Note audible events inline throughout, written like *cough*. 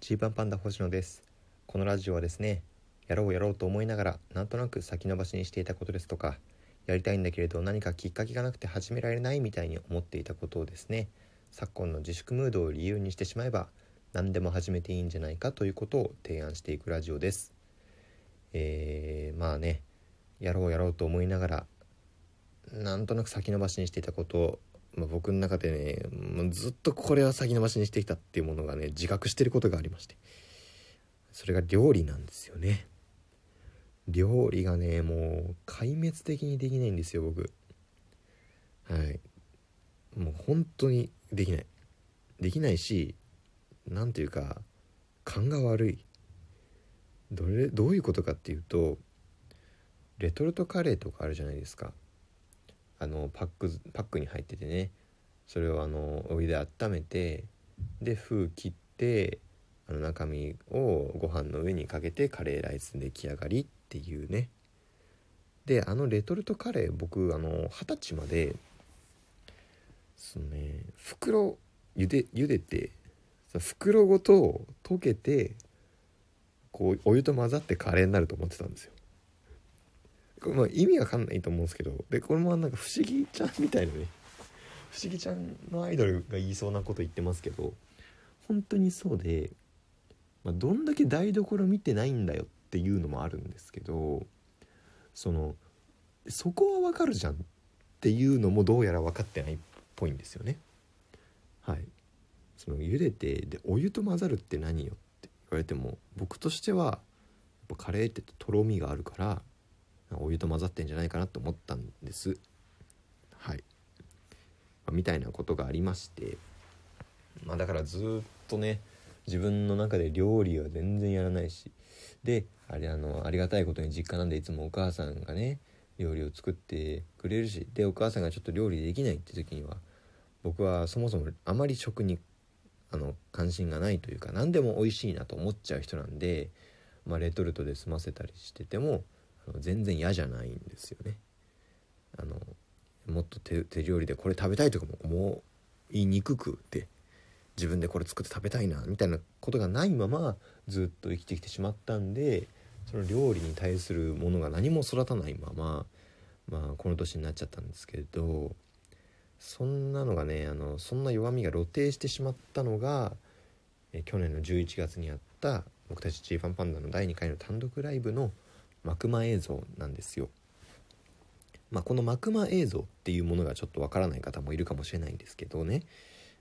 ジーパンパンダ星野です。このラジオはですねやろうやろうと思いながらなんとなく先延ばしにしていたことですとかやりたいんだけれど何かきっかけがなくて始められないみたいに思っていたことをですね昨今の自粛ムードを理由にしてしまえば何でも始めていいんじゃないかということを提案していくラジオです。えー、まあねやろうやろうと思いながらなんとなく先延ばしにしていたことまあ、僕の中でねもうずっとこれは先延ばしにしてきたっていうものがね自覚してることがありまして。それが料理なんですよね。料理がねもう壊滅的にできないんですよ僕。はい。もう本当にできない。できないし何ていうか勘が悪い。どれどういうことかっていうとレトルトカレーとかあるじゃないですか。あのパックパックに入っててね。それをあのお湯で温めてで封切ってあの中身をご飯の上にかけてカレーライス出来上がりっていうね。であのレトルトカレー僕あの二十歳までそのね袋ゆで茹でて袋ごと溶けてこうお湯と混ざってカレーになると思ってたんですよ。まあ、意味わかんないと思うんですけどでこれもなんか不思議ちゃんみたいなね不思議ちゃんのアイドルが言いそうなこと言ってますけど本当にそうで、まあ、どんだけ台所見てないんだよっていうのもあるんですけどそのそこはわかるじゃんっていうのもどうやら分かってないっぽいんですよね。はい、その茹でてでお湯と混ざるって何よって言われても僕としてはやっぱカレーってとろみがあるからお湯と混ざってんじゃないかなと思ったんです。はい、まあ、みたいなことがありまして。まあだからずっとね自分の中で料理は全然やらないし。であれあのありがたいことに実家なんでいつもお母さんがね料理を作ってくれるし。でお母さんがちょっと料理できないって時には僕はそもそもあまり食にあの関心がないというか何でも美味しいなと思っちゃう人なんで、まあ、レトルトで済ませたりしてても全然嫌じゃないんですよね。あのもっと手料理でこれ食べたいとかも思いにくくて自分でこれ作って食べたいなみたいなことがないままずっと生きてきてしまったんでその料理に対するものが何も育たないまま、まあ、この年になっちゃったんですけどそんなのがねあのそんな弱みが露呈してしまったのがえ去年の11月にあった僕たちジーファンパンダの第2回の単独ライブの「幕間映像なんですよ。まあ、この幕間映像っていうものがちょっとわからない方もいるかもしれないんですけどね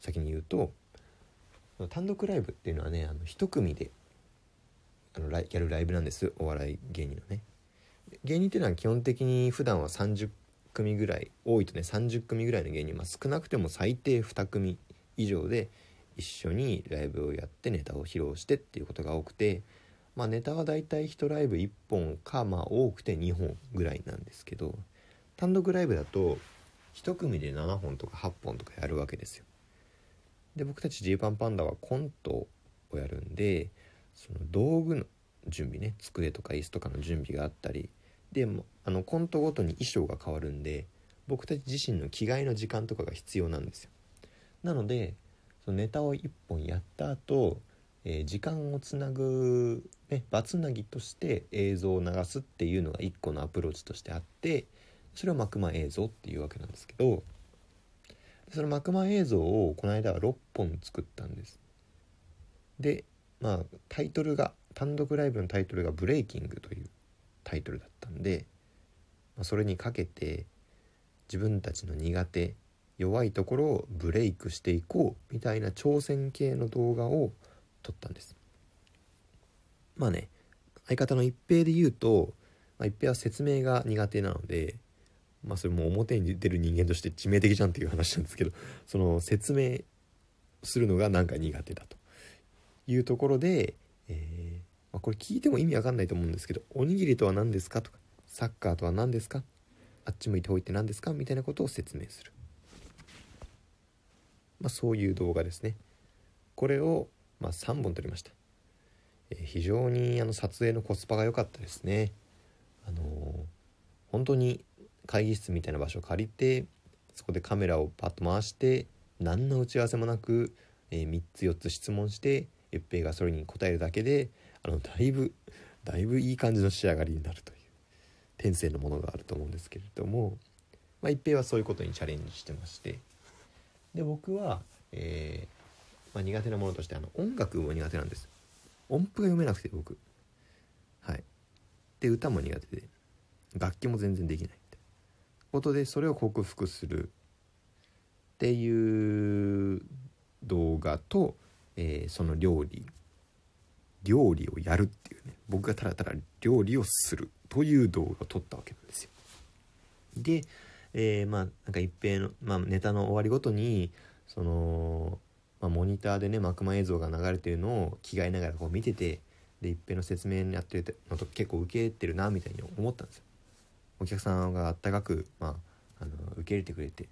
先に言うと単独ライブっていうのはねあの一組であのやるライブなんですお笑い芸人のね。芸人っていうのは基本的に普段は30組ぐらい多いとね30組ぐらいの芸人、まあ、少なくても最低2組以上で一緒にライブをやってネタを披露してっていうことが多くてまあ、ネタはだいたい1ライブ1本か、まあ、多くて2本ぐらいなんですけど単独ライブだと1組で7本とか8本とかやるわけですよ。で僕たちジーパンパンダはコントをやるんでその道具の準備ね机とか椅子とかの準備があったりであのコントごとに衣装が変わるんで僕たち自身の着替えの時間とかが必要なんですよ。なのでそのネタを1本やった後えー、時間をつなぐ、ね、バツナギとして映像を流すっていうのが一個のアプローチとしてあってそれを幕間映像っていうわけなんですけどその幕間映像をこの間は6本作ったんです。でまあタイトルが単独ライブのタイトルが「ブレイキング」というタイトルだったんで、まあ、それにかけて自分たちの苦手弱いところをブレイクしていこうみたいな挑戦系の動画を撮ったんですまあね相方の一平で言うと、まあ、一平は説明が苦手なのでまあそれも表に出る人間として致命的じゃんっていう話なんですけどその説明するのがなんか苦手だというところで、えーまあ、これ聞いても意味わかんないと思うんですけど「おにぎりとは何ですか?」とか「サッカーとは何ですか?」あっち向いておいて何ですかみたいなことを説明する、まあ、そういう動画ですねこれをまあ、3本撮りました、え、非常にあの撮影のコスパが良かったですね。あの、本当に会議室みたいな場所を借りてそこでカメラをパッと回して何の打ち合わせもなく、えー、3つ4つ質問して一平がそれに応えるだけであのだいぶだいぶいい感じの仕上がりになるという天性のものがあると思うんですけれども、まあ、一平はそういうことにチャレンジしてまして。で僕は、えーまあ、苦手なものとしてあの音楽も苦手なんです。音符が読めなくて僕。はい。で歌も苦手で。楽器も全然できないってことでそれを克服する。っていう動画と、えー、その料理。料理をやるっていうね。僕がただただ料理をする。という動画を撮ったわけなんですよ。で、えー、まあなんか一平の、まあ、ネタの終わりごとにその、まあ、モニターでね幕間映像が流れてるのを着替えながらこう見ててで一平の説明にやってるのと結構受けてるなみたいに思ったんですよ。お客さんがあったかく、まあ、あの受け入れてくれて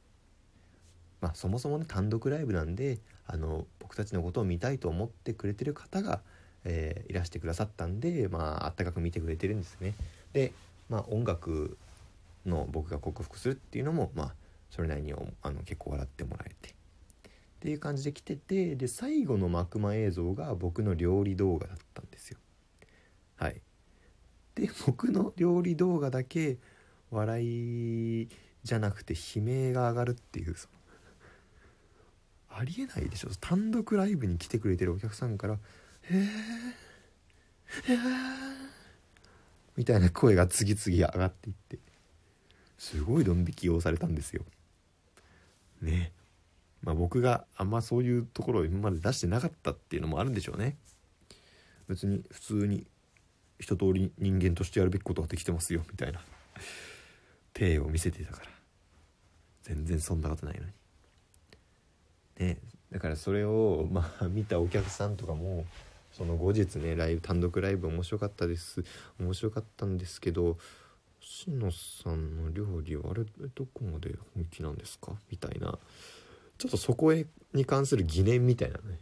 まあ、そもそもね単独ライブなんであの僕たちのことを見たいと思ってくれてる方が、えー、いらしてくださったんで、まあったかく見てくれてるんですね。で、まあ、音楽の僕が克服するっていうのも、まあ、それなりにあの結構笑ってもらえてっていう感じで来ててで最後の幕間映像が僕の料理動画だったんですよ。はい、で僕の料理動画だけ笑いじゃなくて悲鳴が上がるっていうありえないでしょ単独ライブに来てくれてるお客さんから「へえへえ」みたいな声が次々上がっていってすごいドン引きをされたんですよ。ねまあ僕があんまそういうところを今まで出してなかったっていうのもあるんでしょうね。別に普通に一通り人間としてやるべきことができてますよみたいな。体を見せてたから。全然そんなことないのに。ね、だからそれを、まあ、見たお客さんとかもその後日ねライブ単独ライブ面白かったです。面白かったんですけどしのさんの料理はあれどこまで本気なんですか？みたいな。ちょっとそこへに関する疑念みたいなね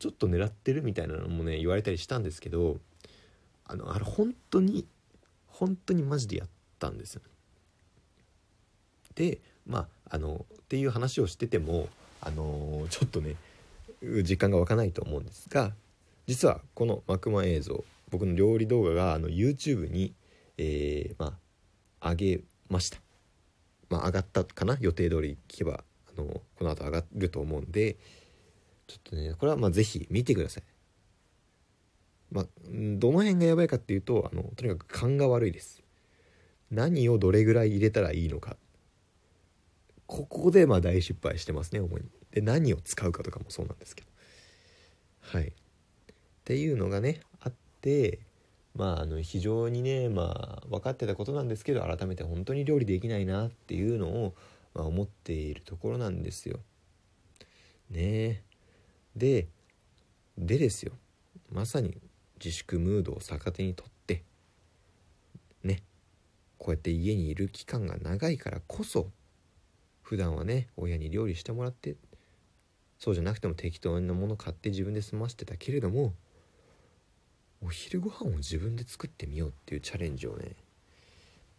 ちょっと狙ってるみたいなのもね言われたりしたんですけどあのあれ本当に本当にマジでやったんですよ、ね。でまああのっていう話をしててもあの、ちょっとね実感が湧かないと思うんですが実はこの幕間映像僕の料理動画があの YouTube に、えー、まあ上げました。まあ上がったかな？予定通り聞けばあのこの後上がると思うんでちょっとねこれはまあ是非見てくださいまあどの辺がやばいかっていうとあのとにかく勘が悪いです何をどれぐらい入れたらいいのかここでまあ大失敗してますね主に。で何を使うかとかもそうなんですけど。はい。っていうのがねあってまああの非常にねまあ分かってたことなんですけど改めて本当に料理できないなっていうのを、まあ、思っているところなんですよ。ねででですよ。まさに自粛ムードを逆手にとってねこうやって家にいる期間が長いからこそ普段はね親に料理してもらってそうじゃなくても適当なもの買って自分で済ませてたけれどもお昼ご飯を自分で作ってみようっていうチャレンジをね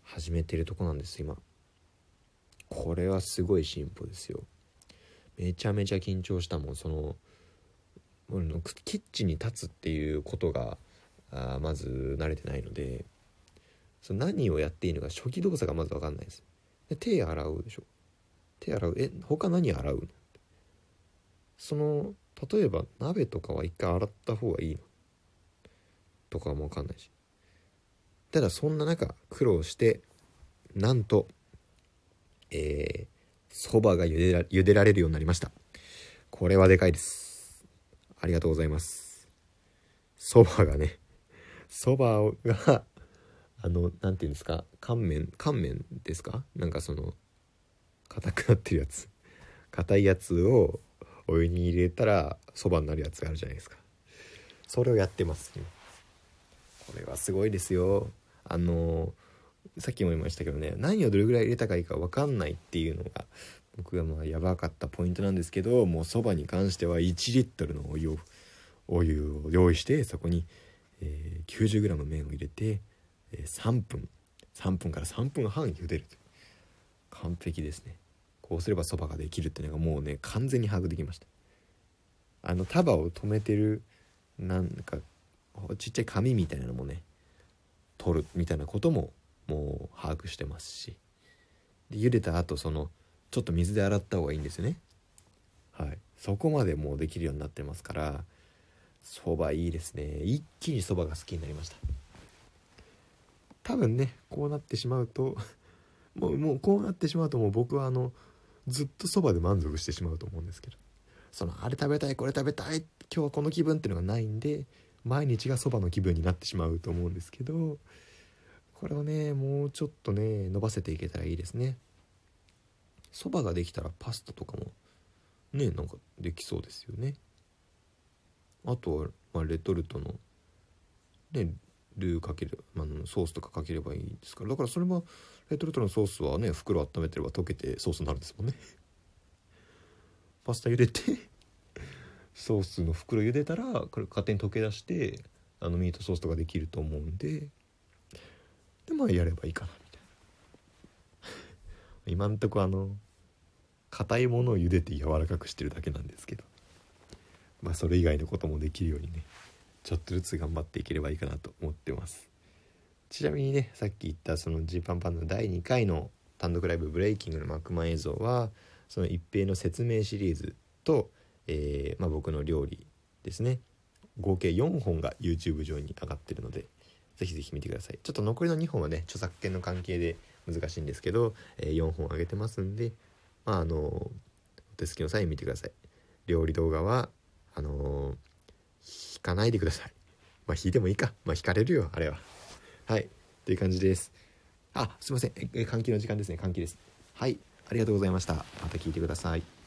始めてるとこなんです今。これはすごい進歩ですよ。めちゃめちゃ緊張したもん。そのキッチンに立つっていうことがあまず慣れてないのでその何をやっていいのか初期動作がまず分かんないです。で手洗うでしょ。手洗う。え他何洗うの？その例えば鍋とかは一回洗った方がいいの？とかも分かんないし。ただそんな中苦労してなんとえそ、ばが茹でら茹でられるようになりました。これはでかいです。ありがとうございます。そばがねそばがあの何て言うんですか？乾麺乾麺ですか？なんかその硬くなってるやつ。硬いやつをお湯に入れたらそばになるやつがあるじゃないですか。それをやってます。これはすごいですよ。あのさっきも言いましたけどね何をどれぐらい入れたかいいか分かんないっていうのが僕がまあやばかったポイントなんですけどもうそばに関しては1リットルのお湯をお湯を用意してそこに、えー、90g 麺を入れて、えー、3分3分から3分半茹でる完璧ですね。こうすればそばができるっていうのがもうね完全に把握できました。あの束を止めてるなんかちっちゃい紙みたいなのもね取るみたいなことももう把握してますし。で茹でた後そのちょっと水で洗った方がいいんですよね。はい。そこまでもうできるようになってますからそばいいですね。一気にそばが好きになりました。多分ねこうなってしまうと *laughs* もうもうこうなってしまうともう僕はあのずっとそばで満足してしまうと思うんですけど。そのあれ食べたいこれ食べたい今日はこの気分っていうのがないんで毎日がそばの気分になってしまうと思うんですけどこれをねもうちょっとね伸ばせていけたらいいですね。そばができたらパスタとかもねなんかできそうですよね。あとは、まあ、レトルトのねルーかける、まあ、ソースとかかければいいですから。だからそれもレトルトのソースはね袋温めてれば溶けてソースになるんですもんね。パスタ茹でてソースの袋茹でたらこれ勝手に溶け出してあのミートソースとかできると思うんで。でまあやればいいかなみたいな。*laughs* 今んとこあの硬いものを茹でて柔らかくしてるだけなんですけど。まあそれ以外のこともできるようにねちょっとずつ頑張っていければいいかなと思ってます。ちなみにねさっき言ったそのジーパンパンの第2回の単独ライブブレイキングの幕間映像はその一平の説明シリーズと、えー、まあ、僕の料理ですね。合計4本が YouTube 上に上がってるのでぜひぜひ見てください。ちょっと残りの2本はね著作権の関係で難しいんですけど、えー、4本上げてますんでまああのお手すきの際に見てください。料理動画はあのー、引かないでください。*laughs* まあ引いてもいいか。まあ引かれるよあれは。はい。という感じです。あすいません。え換気の時間ですね。換気です。はい。ありがとうございました。また聞いてください。